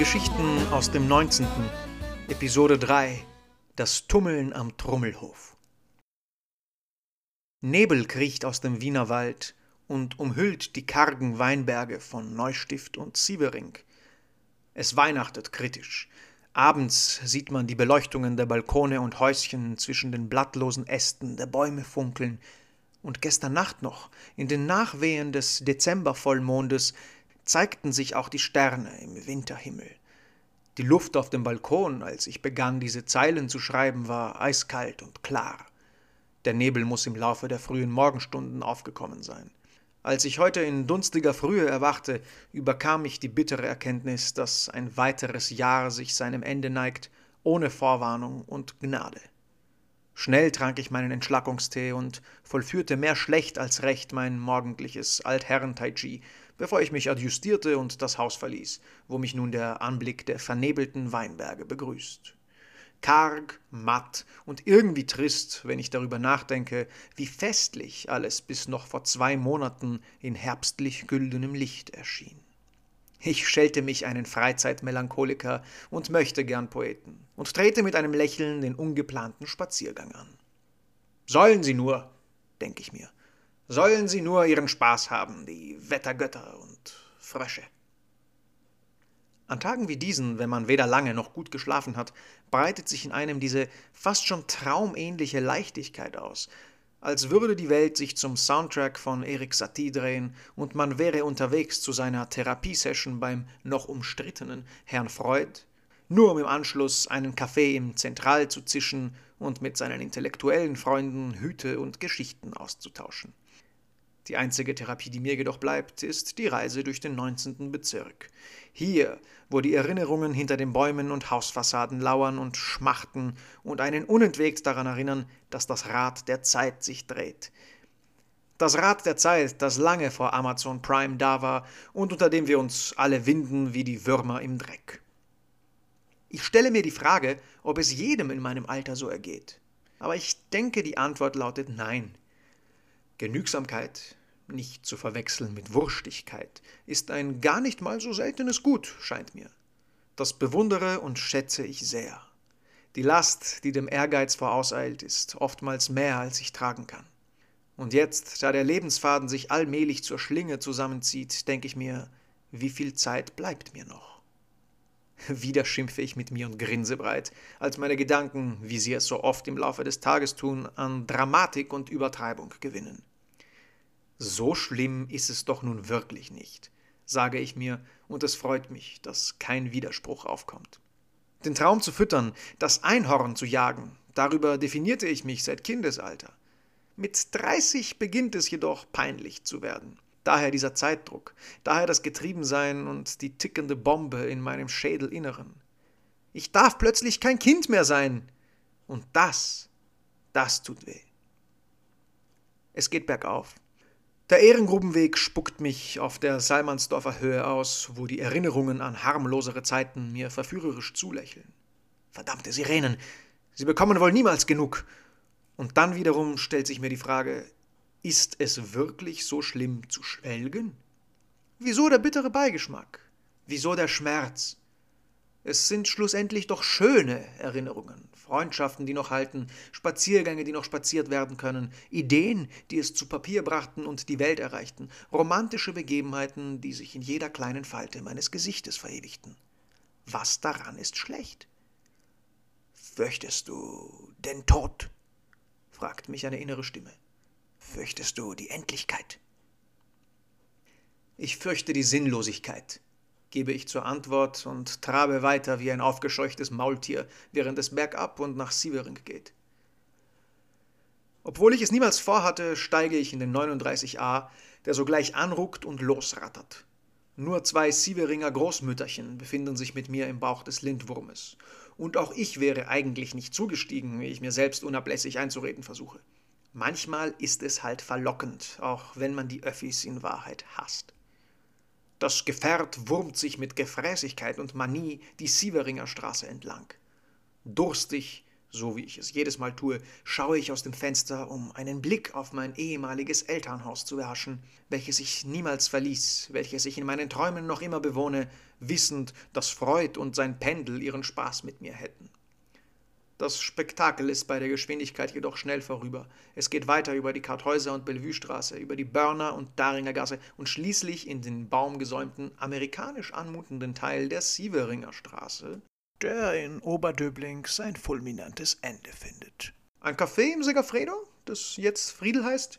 Geschichten aus dem 19. Episode 3 Das Tummeln am Trummelhof Nebel kriecht aus dem Wiener Wald und umhüllt die kargen Weinberge von Neustift und Sievering. Es weihnachtet kritisch. Abends sieht man die Beleuchtungen der Balkone und Häuschen zwischen den blattlosen Ästen der Bäume funkeln. Und gestern Nacht noch, in den Nachwehen des Dezembervollmondes, zeigten sich auch die Sterne im Winterhimmel. Die Luft auf dem Balkon, als ich begann, diese Zeilen zu schreiben, war eiskalt und klar. Der Nebel muss im Laufe der frühen Morgenstunden aufgekommen sein. Als ich heute in dunstiger Frühe erwachte, überkam mich die bittere Erkenntnis, dass ein weiteres Jahr sich seinem Ende neigt, ohne Vorwarnung und Gnade. Schnell trank ich meinen Entschlackungstee und vollführte mehr schlecht als recht mein morgendliches Altherren-Tai-Chi, bevor ich mich adjustierte und das Haus verließ, wo mich nun der Anblick der vernebelten Weinberge begrüßt. Karg, matt und irgendwie trist, wenn ich darüber nachdenke, wie festlich alles bis noch vor zwei Monaten in herbstlich güldenem Licht erschien. Ich schelte mich einen Freizeitmelancholiker und möchte gern Poeten und trete mit einem Lächeln den ungeplanten Spaziergang an. Sollen sie nur, denke ich mir, sollen sie nur ihren Spaß haben, die Wettergötter und Frösche. An Tagen wie diesen, wenn man weder lange noch gut geschlafen hat, breitet sich in einem diese fast schon traumähnliche Leichtigkeit aus, als würde die Welt sich zum Soundtrack von Erik Satie drehen und man wäre unterwegs zu seiner Therapiesession beim noch umstrittenen Herrn Freud, nur um im Anschluss einen Kaffee im Zentral zu zischen und mit seinen intellektuellen Freunden Hüte und Geschichten auszutauschen. Die einzige Therapie, die mir jedoch bleibt, ist die Reise durch den 19. Bezirk. Hier, wo die Erinnerungen hinter den Bäumen und Hausfassaden lauern und schmachten und einen unentwegt daran erinnern, dass das Rad der Zeit sich dreht. Das Rad der Zeit, das lange vor Amazon Prime da war und unter dem wir uns alle winden wie die Würmer im Dreck. Ich stelle mir die Frage, ob es jedem in meinem Alter so ergeht. Aber ich denke, die Antwort lautet Nein. Genügsamkeit, nicht zu verwechseln mit Wurstigkeit, ist ein gar nicht mal so seltenes Gut, scheint mir. Das bewundere und schätze ich sehr. Die Last, die dem Ehrgeiz vorauseilt, ist oftmals mehr, als ich tragen kann. Und jetzt, da der Lebensfaden sich allmählich zur Schlinge zusammenzieht, denke ich mir, wie viel Zeit bleibt mir noch? Wieder schimpfe ich mit mir und grinse breit, als meine Gedanken, wie sie es so oft im Laufe des Tages tun, an Dramatik und Übertreibung gewinnen. So schlimm ist es doch nun wirklich nicht, sage ich mir, und es freut mich, dass kein Widerspruch aufkommt. Den Traum zu füttern, das Einhorn zu jagen, darüber definierte ich mich seit Kindesalter. Mit 30 beginnt es jedoch peinlich zu werden. Daher dieser Zeitdruck, daher das Getriebensein und die tickende Bombe in meinem Schädelinneren. Ich darf plötzlich kein Kind mehr sein. Und das, das tut weh. Es geht bergauf. Der Ehrengrubenweg spuckt mich auf der Salmansdorfer Höhe aus, wo die Erinnerungen an harmlosere Zeiten mir verführerisch zulächeln. Verdammte Sirenen, sie bekommen wohl niemals genug. Und dann wiederum stellt sich mir die Frage, ist es wirklich so schlimm zu schwelgen? Wieso der bittere Beigeschmack? Wieso der Schmerz? Es sind schlussendlich doch schöne Erinnerungen, Freundschaften, die noch halten, Spaziergänge, die noch spaziert werden können, Ideen, die es zu Papier brachten und die Welt erreichten, romantische Begebenheiten, die sich in jeder kleinen Falte meines Gesichtes verewigten. Was daran ist schlecht? Fürchtest du den Tod? fragt mich eine innere Stimme. Fürchtest du die Endlichkeit? Ich fürchte die Sinnlosigkeit, gebe ich zur Antwort und trabe weiter wie ein aufgescheuchtes Maultier, während es bergab und nach Sievering geht. Obwohl ich es niemals vorhatte, steige ich in den 39a, der sogleich anruckt und losrattert. Nur zwei Sieveringer Großmütterchen befinden sich mit mir im Bauch des Lindwurmes. Und auch ich wäre eigentlich nicht zugestiegen, wie ich mir selbst unablässig einzureden versuche. Manchmal ist es halt verlockend, auch wenn man die Öffis in Wahrheit hasst. Das Gefährt wurmt sich mit Gefräßigkeit und Manie die Sieveringer Straße entlang. Durstig so wie ich es jedes Mal tue, schaue ich aus dem Fenster, um einen Blick auf mein ehemaliges Elternhaus zu erhaschen, welches ich niemals verließ, welches ich in meinen Träumen noch immer bewohne, wissend, dass Freud und sein Pendel ihren Spaß mit mir hätten. Das Spektakel ist bei der Geschwindigkeit jedoch schnell vorüber. Es geht weiter über die Karthäuser und Bellevuestraße, über die Börner und Daringer Gasse und schließlich in den baumgesäumten, amerikanisch anmutenden Teil der Sieveringer Straße, der in Oberdöbling sein fulminantes Ende findet. Ein Café im Segafredo, das jetzt Friedel heißt?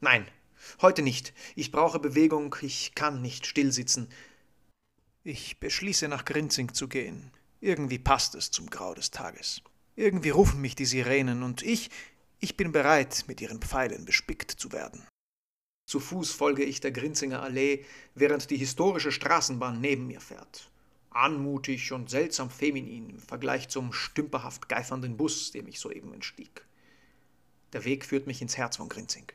Nein, heute nicht. Ich brauche Bewegung, ich kann nicht stillsitzen. Ich beschließe, nach Grinzing zu gehen. Irgendwie passt es zum Grau des Tages. Irgendwie rufen mich die Sirenen und ich, ich bin bereit, mit ihren Pfeilen bespickt zu werden. Zu Fuß folge ich der Grinzinger Allee, während die historische Straßenbahn neben mir fährt anmutig und seltsam feminin im Vergleich zum stümperhaft geifernden Bus, dem ich soeben entstieg. Der Weg führt mich ins Herz von Grinzing.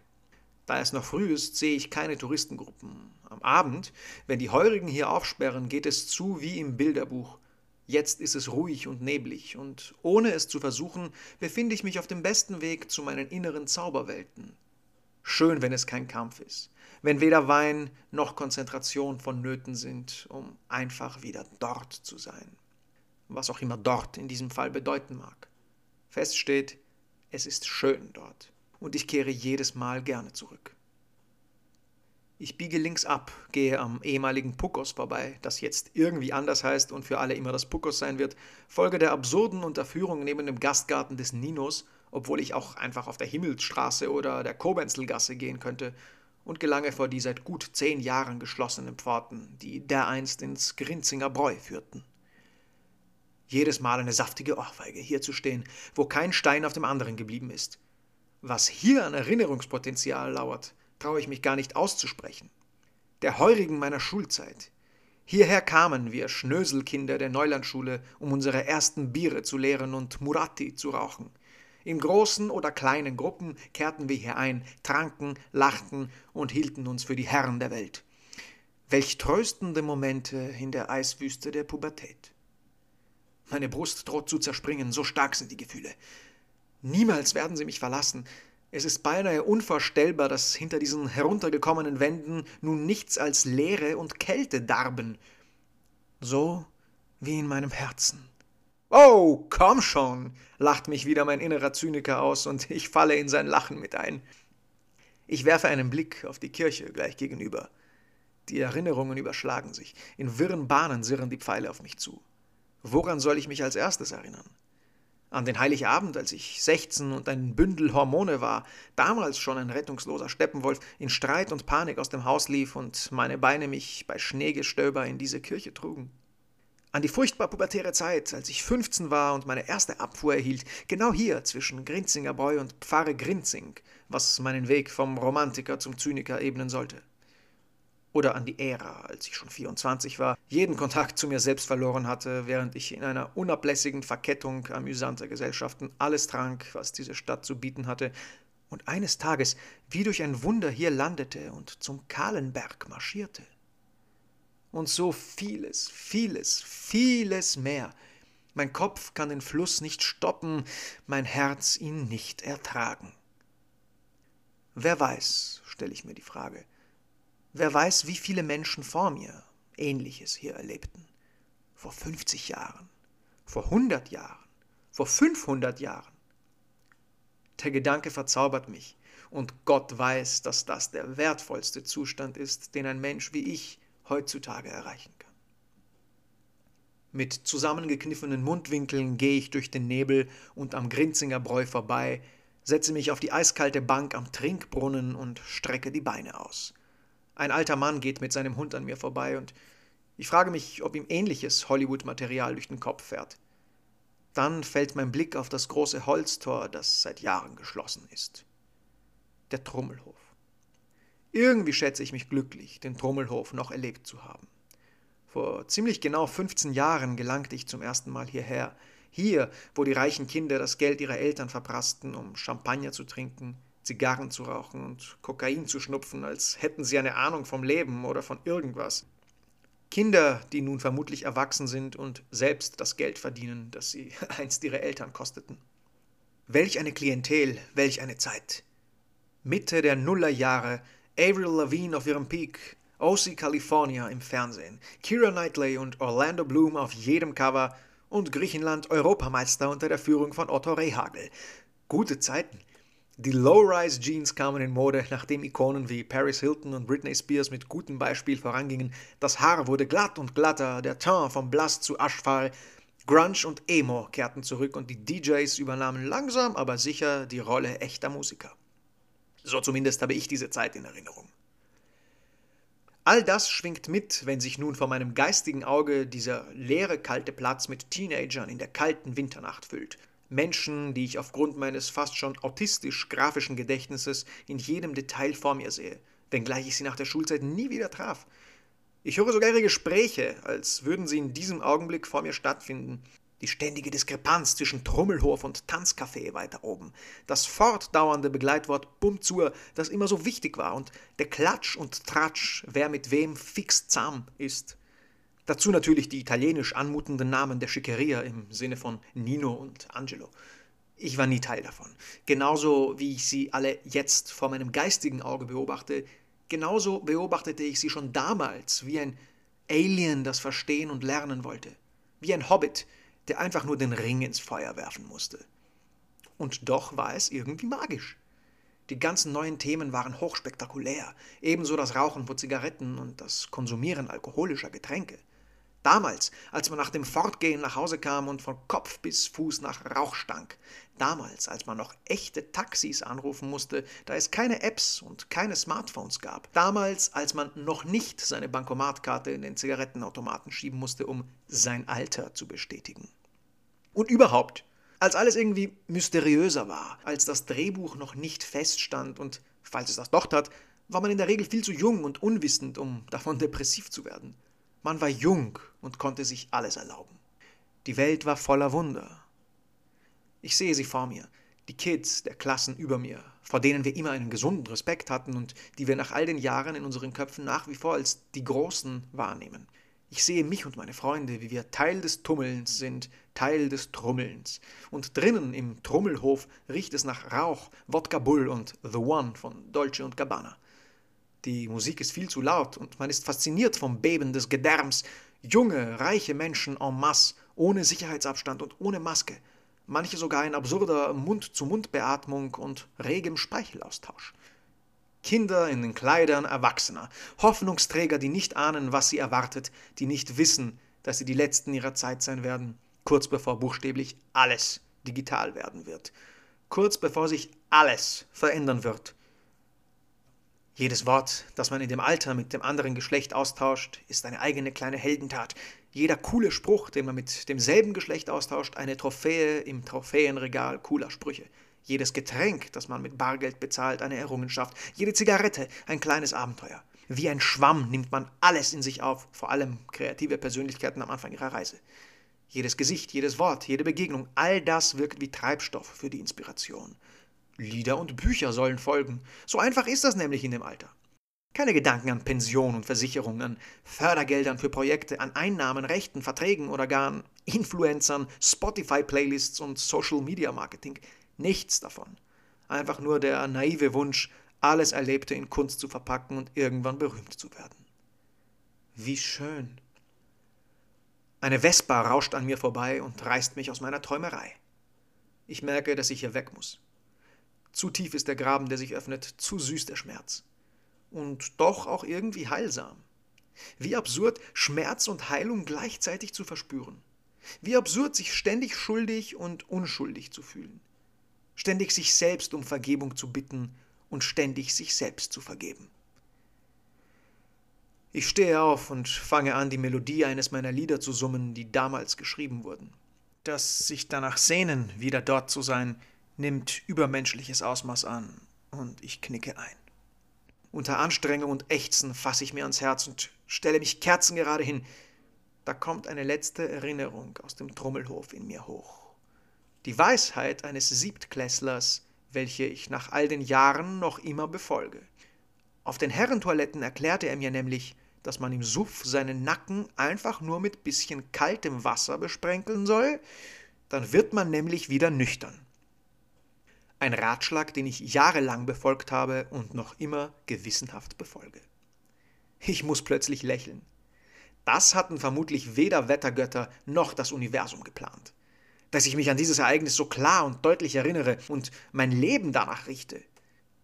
Da es noch früh ist, sehe ich keine Touristengruppen. Am Abend, wenn die Heurigen hier aufsperren, geht es zu wie im Bilderbuch. Jetzt ist es ruhig und neblig, und ohne es zu versuchen, befinde ich mich auf dem besten Weg zu meinen inneren Zauberwelten. Schön, wenn es kein Kampf ist wenn weder Wein noch Konzentration vonnöten sind, um einfach wieder dort zu sein. Was auch immer dort in diesem Fall bedeuten mag. Fest steht, es ist schön dort und ich kehre jedes Mal gerne zurück. Ich biege links ab, gehe am ehemaligen Pukos vorbei, das jetzt irgendwie anders heißt und für alle immer das Pukos sein wird, folge der absurden Unterführung neben dem Gastgarten des Ninos, obwohl ich auch einfach auf der Himmelsstraße oder der Kobenzelgasse gehen könnte und gelange vor die seit gut zehn Jahren geschlossenen Pforten, die dereinst ins Grinzinger Bräu führten. Jedes Mal eine saftige Ohrfeige, hier zu stehen, wo kein Stein auf dem anderen geblieben ist. Was hier an Erinnerungspotenzial lauert, traue ich mich gar nicht auszusprechen. Der Heurigen meiner Schulzeit. Hierher kamen wir Schnöselkinder der Neulandschule, um unsere ersten Biere zu leeren und Muratti zu rauchen. In großen oder kleinen Gruppen kehrten wir hier ein, tranken, lachten und hielten uns für die Herren der Welt. Welch tröstende Momente in der Eiswüste der Pubertät. Meine Brust droht zu zerspringen, so stark sind die Gefühle. Niemals werden sie mich verlassen. Es ist beinahe unvorstellbar, dass hinter diesen heruntergekommenen Wänden nun nichts als Leere und Kälte darben. So wie in meinem Herzen. Oh, komm schon, lacht mich wieder mein innerer Zyniker aus und ich falle in sein Lachen mit ein. Ich werfe einen Blick auf die Kirche gleich gegenüber. Die Erinnerungen überschlagen sich. In wirren Bahnen sirren die Pfeile auf mich zu. Woran soll ich mich als erstes erinnern? An den Heiligabend, als ich 16 und ein Bündel Hormone war, damals schon ein rettungsloser Steppenwolf, in Streit und Panik aus dem Haus lief und meine Beine mich bei Schneegestöber in diese Kirche trugen an die furchtbar pubertäre Zeit, als ich 15 war und meine erste Abfuhr erhielt, genau hier zwischen Grinzinger Bräu und Pfarre Grinzing, was meinen Weg vom Romantiker zum Zyniker ebnen sollte. Oder an die Ära, als ich schon 24 war, jeden Kontakt zu mir selbst verloren hatte, während ich in einer unablässigen Verkettung amüsanter Gesellschaften alles trank, was diese Stadt zu bieten hatte, und eines Tages wie durch ein Wunder hier landete und zum Kahlenberg marschierte und so vieles, vieles, vieles mehr. Mein Kopf kann den Fluss nicht stoppen, mein Herz ihn nicht ertragen. Wer weiß, stelle ich mir die Frage, wer weiß, wie viele Menschen vor mir Ähnliches hier erlebten. Vor 50 Jahren, vor 100 Jahren, vor 500 Jahren. Der Gedanke verzaubert mich, und Gott weiß, dass das der wertvollste Zustand ist, den ein Mensch wie ich heutzutage erreichen kann. Mit zusammengekniffenen Mundwinkeln gehe ich durch den Nebel und am Grinzinger Bräu vorbei, setze mich auf die eiskalte Bank am Trinkbrunnen und strecke die Beine aus. Ein alter Mann geht mit seinem Hund an mir vorbei und ich frage mich, ob ihm ähnliches Hollywood-Material durch den Kopf fährt. Dann fällt mein Blick auf das große Holztor, das seit Jahren geschlossen ist. Der Trummelhof. Irgendwie schätze ich mich glücklich, den Trommelhof noch erlebt zu haben. Vor ziemlich genau 15 Jahren gelangte ich zum ersten Mal hierher, hier, wo die reichen Kinder das Geld ihrer Eltern verprassten, um Champagner zu trinken, Zigarren zu rauchen und Kokain zu schnupfen, als hätten sie eine Ahnung vom Leben oder von irgendwas. Kinder, die nun vermutlich erwachsen sind und selbst das Geld verdienen, das sie einst ihre Eltern kosteten. Welch eine Klientel, welch eine Zeit. Mitte der Nullerjahre, Avril Lavigne auf ihrem Peak, OC California im Fernsehen, Kira Knightley und Orlando Bloom auf jedem Cover und Griechenland Europameister unter der Führung von Otto Rehagel. Gute Zeiten. Die Low-Rise-Jeans kamen in Mode, nachdem Ikonen wie Paris Hilton und Britney Spears mit gutem Beispiel vorangingen. Das Haar wurde glatt und glatter, der Teint vom Blass zu aschfahl. Grunge und Emo kehrten zurück und die DJs übernahmen langsam, aber sicher die Rolle echter Musiker. So zumindest habe ich diese Zeit in Erinnerung. All das schwingt mit, wenn sich nun vor meinem geistigen Auge dieser leere, kalte Platz mit Teenagern in der kalten Winternacht füllt. Menschen, die ich aufgrund meines fast schon autistisch-grafischen Gedächtnisses in jedem Detail vor mir sehe, wenngleich ich sie nach der Schulzeit nie wieder traf. Ich höre sogar ihre Gespräche, als würden sie in diesem Augenblick vor mir stattfinden. Die ständige Diskrepanz zwischen Trommelhof und Tanzcafé weiter oben. Das fortdauernde Begleitwort Bumzur, das immer so wichtig war. Und der Klatsch und Tratsch, wer mit wem fix zahm ist. Dazu natürlich die italienisch anmutenden Namen der Schickeria im Sinne von Nino und Angelo. Ich war nie Teil davon. Genauso wie ich sie alle jetzt vor meinem geistigen Auge beobachte, genauso beobachtete ich sie schon damals wie ein Alien, das verstehen und lernen wollte. Wie ein Hobbit, der einfach nur den Ring ins Feuer werfen musste. Und doch war es irgendwie magisch. Die ganzen neuen Themen waren hochspektakulär, ebenso das Rauchen von Zigaretten und das Konsumieren alkoholischer Getränke. Damals, als man nach dem Fortgehen nach Hause kam und von Kopf bis Fuß nach Rauch stank. Damals, als man noch echte Taxis anrufen musste, da es keine Apps und keine Smartphones gab. Damals, als man noch nicht seine Bankomatkarte in den Zigarettenautomaten schieben musste, um sein Alter zu bestätigen. Und überhaupt, als alles irgendwie mysteriöser war, als das Drehbuch noch nicht feststand und, falls es das doch tat, war man in der Regel viel zu jung und unwissend, um davon depressiv zu werden. Man war jung und konnte sich alles erlauben. Die Welt war voller Wunder. Ich sehe sie vor mir, die Kids der Klassen über mir, vor denen wir immer einen gesunden Respekt hatten und die wir nach all den Jahren in unseren Köpfen nach wie vor als die Großen wahrnehmen. Ich sehe mich und meine Freunde, wie wir Teil des Tummelns sind, Teil des Trummelns. Und drinnen im Trummelhof riecht es nach Rauch, Wodka Bull und The One von Dolce und Gabbana. Die Musik ist viel zu laut und man ist fasziniert vom Beben des Gedärms. Junge, reiche Menschen en masse, ohne Sicherheitsabstand und ohne Maske. Manche sogar in absurder Mund-zu-Mund-Beatmung und regem Speichelaustausch. Kinder in den Kleidern Erwachsener, Hoffnungsträger, die nicht ahnen, was sie erwartet, die nicht wissen, dass sie die Letzten ihrer Zeit sein werden, kurz bevor buchstäblich alles digital werden wird, kurz bevor sich alles verändern wird jedes Wort, das man in dem Alter mit dem anderen Geschlecht austauscht, ist eine eigene kleine Heldentat. Jeder coole Spruch, den man mit demselben Geschlecht austauscht, eine Trophäe im Trophäenregal cooler Sprüche. Jedes Getränk, das man mit Bargeld bezahlt, eine Errungenschaft. Jede Zigarette, ein kleines Abenteuer. Wie ein Schwamm nimmt man alles in sich auf, vor allem kreative Persönlichkeiten am Anfang ihrer Reise. Jedes Gesicht, jedes Wort, jede Begegnung, all das wirkt wie Treibstoff für die Inspiration. Lieder und Bücher sollen folgen. So einfach ist das nämlich in dem Alter. Keine Gedanken an Pension und Versicherung, an Fördergeldern für Projekte, an Einnahmen, Rechten, Verträgen oder gar an Influencern, Spotify-Playlists und Social-Media-Marketing. Nichts davon. Einfach nur der naive Wunsch, alles Erlebte in Kunst zu verpacken und irgendwann berühmt zu werden. Wie schön. Eine Vespa rauscht an mir vorbei und reißt mich aus meiner Träumerei. Ich merke, dass ich hier weg muss. Zu tief ist der Graben, der sich öffnet, zu süß der Schmerz. Und doch auch irgendwie heilsam. Wie absurd, Schmerz und Heilung gleichzeitig zu verspüren. Wie absurd, sich ständig schuldig und unschuldig zu fühlen. Ständig sich selbst um Vergebung zu bitten und ständig sich selbst zu vergeben. Ich stehe auf und fange an, die Melodie eines meiner Lieder zu summen, die damals geschrieben wurden. Das sich danach sehnen, wieder dort zu sein, nimmt übermenschliches Ausmaß an und ich knicke ein. Unter Anstrengung und Ächzen fasse ich mir ans Herz und stelle mich kerzengerade hin. Da kommt eine letzte Erinnerung aus dem Trommelhof in mir hoch. Die Weisheit eines Siebtklässlers, welche ich nach all den Jahren noch immer befolge. Auf den Herrentoiletten erklärte er mir nämlich, dass man im Suff seinen Nacken einfach nur mit bisschen kaltem Wasser besprenkeln soll, dann wird man nämlich wieder nüchtern. Ein Ratschlag, den ich jahrelang befolgt habe und noch immer gewissenhaft befolge. Ich muss plötzlich lächeln. Das hatten vermutlich weder Wettergötter noch das Universum geplant. Dass ich mich an dieses Ereignis so klar und deutlich erinnere und mein Leben danach richte,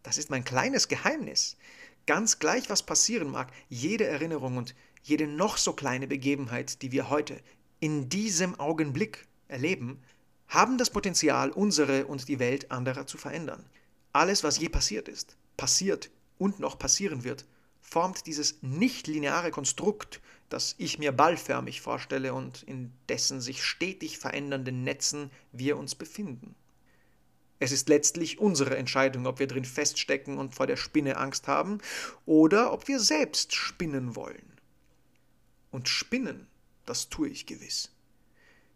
das ist mein kleines Geheimnis. Ganz gleich, was passieren mag, jede Erinnerung und jede noch so kleine Begebenheit, die wir heute in diesem Augenblick erleben, haben das Potenzial, unsere und die Welt anderer zu verändern. Alles, was je passiert ist, passiert und noch passieren wird, formt dieses nicht-lineare Konstrukt, das ich mir ballförmig vorstelle und in dessen sich stetig verändernden Netzen wir uns befinden. Es ist letztlich unsere Entscheidung, ob wir drin feststecken und vor der Spinne Angst haben oder ob wir selbst spinnen wollen. Und spinnen, das tue ich gewiss.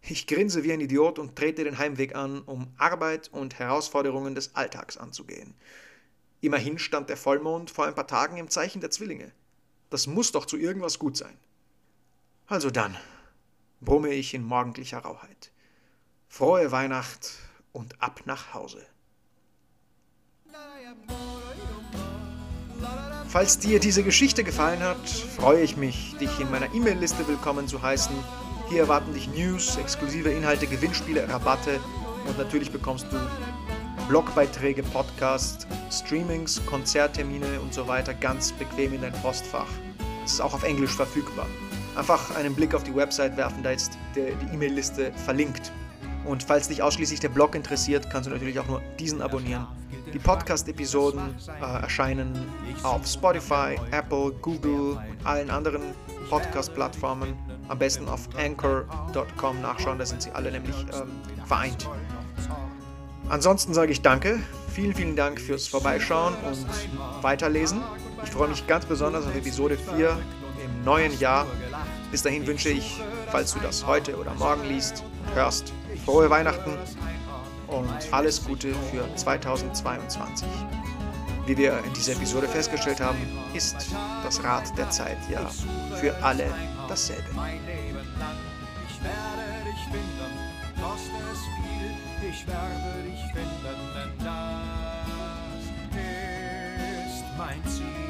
Ich grinse wie ein Idiot und trete den Heimweg an, um Arbeit und Herausforderungen des Alltags anzugehen. Immerhin stand der Vollmond vor ein paar Tagen im Zeichen der Zwillinge. Das muss doch zu irgendwas gut sein. Also dann, brumme ich in morgendlicher Rauheit. Frohe Weihnacht und ab nach Hause. Falls dir diese Geschichte gefallen hat, freue ich mich, dich in meiner E-Mail-Liste willkommen zu heißen. Hier erwarten dich News, exklusive Inhalte, Gewinnspiele, Rabatte und natürlich bekommst du Blogbeiträge, Podcasts, Streamings, Konzerttermine und so weiter ganz bequem in dein Postfach. Es ist auch auf Englisch verfügbar. Einfach einen Blick auf die Website werfen, da ist die E-Mail-Liste verlinkt. Und falls dich ausschließlich der Blog interessiert, kannst du natürlich auch nur diesen abonnieren. Die Podcast-Episoden äh, erscheinen auf Spotify, Apple, Google und allen anderen Podcast-Plattformen. Am besten auf anchor.com nachschauen, da sind sie alle nämlich ähm, vereint. Ansonsten sage ich danke, vielen, vielen Dank fürs Vorbeischauen und Weiterlesen. Ich freue mich ganz besonders auf Episode 4 im neuen Jahr. Bis dahin wünsche ich, falls du das heute oder morgen liest und hörst, frohe Weihnachten und alles Gute für 2022. Wie wir in dieser Episode festgestellt haben, ist das Rad der Zeit ja für alle dasselbe. Mein Leben lang, ich werde dich finden, koste es viel, ich werde dich finden, denn das ist mein Ziel.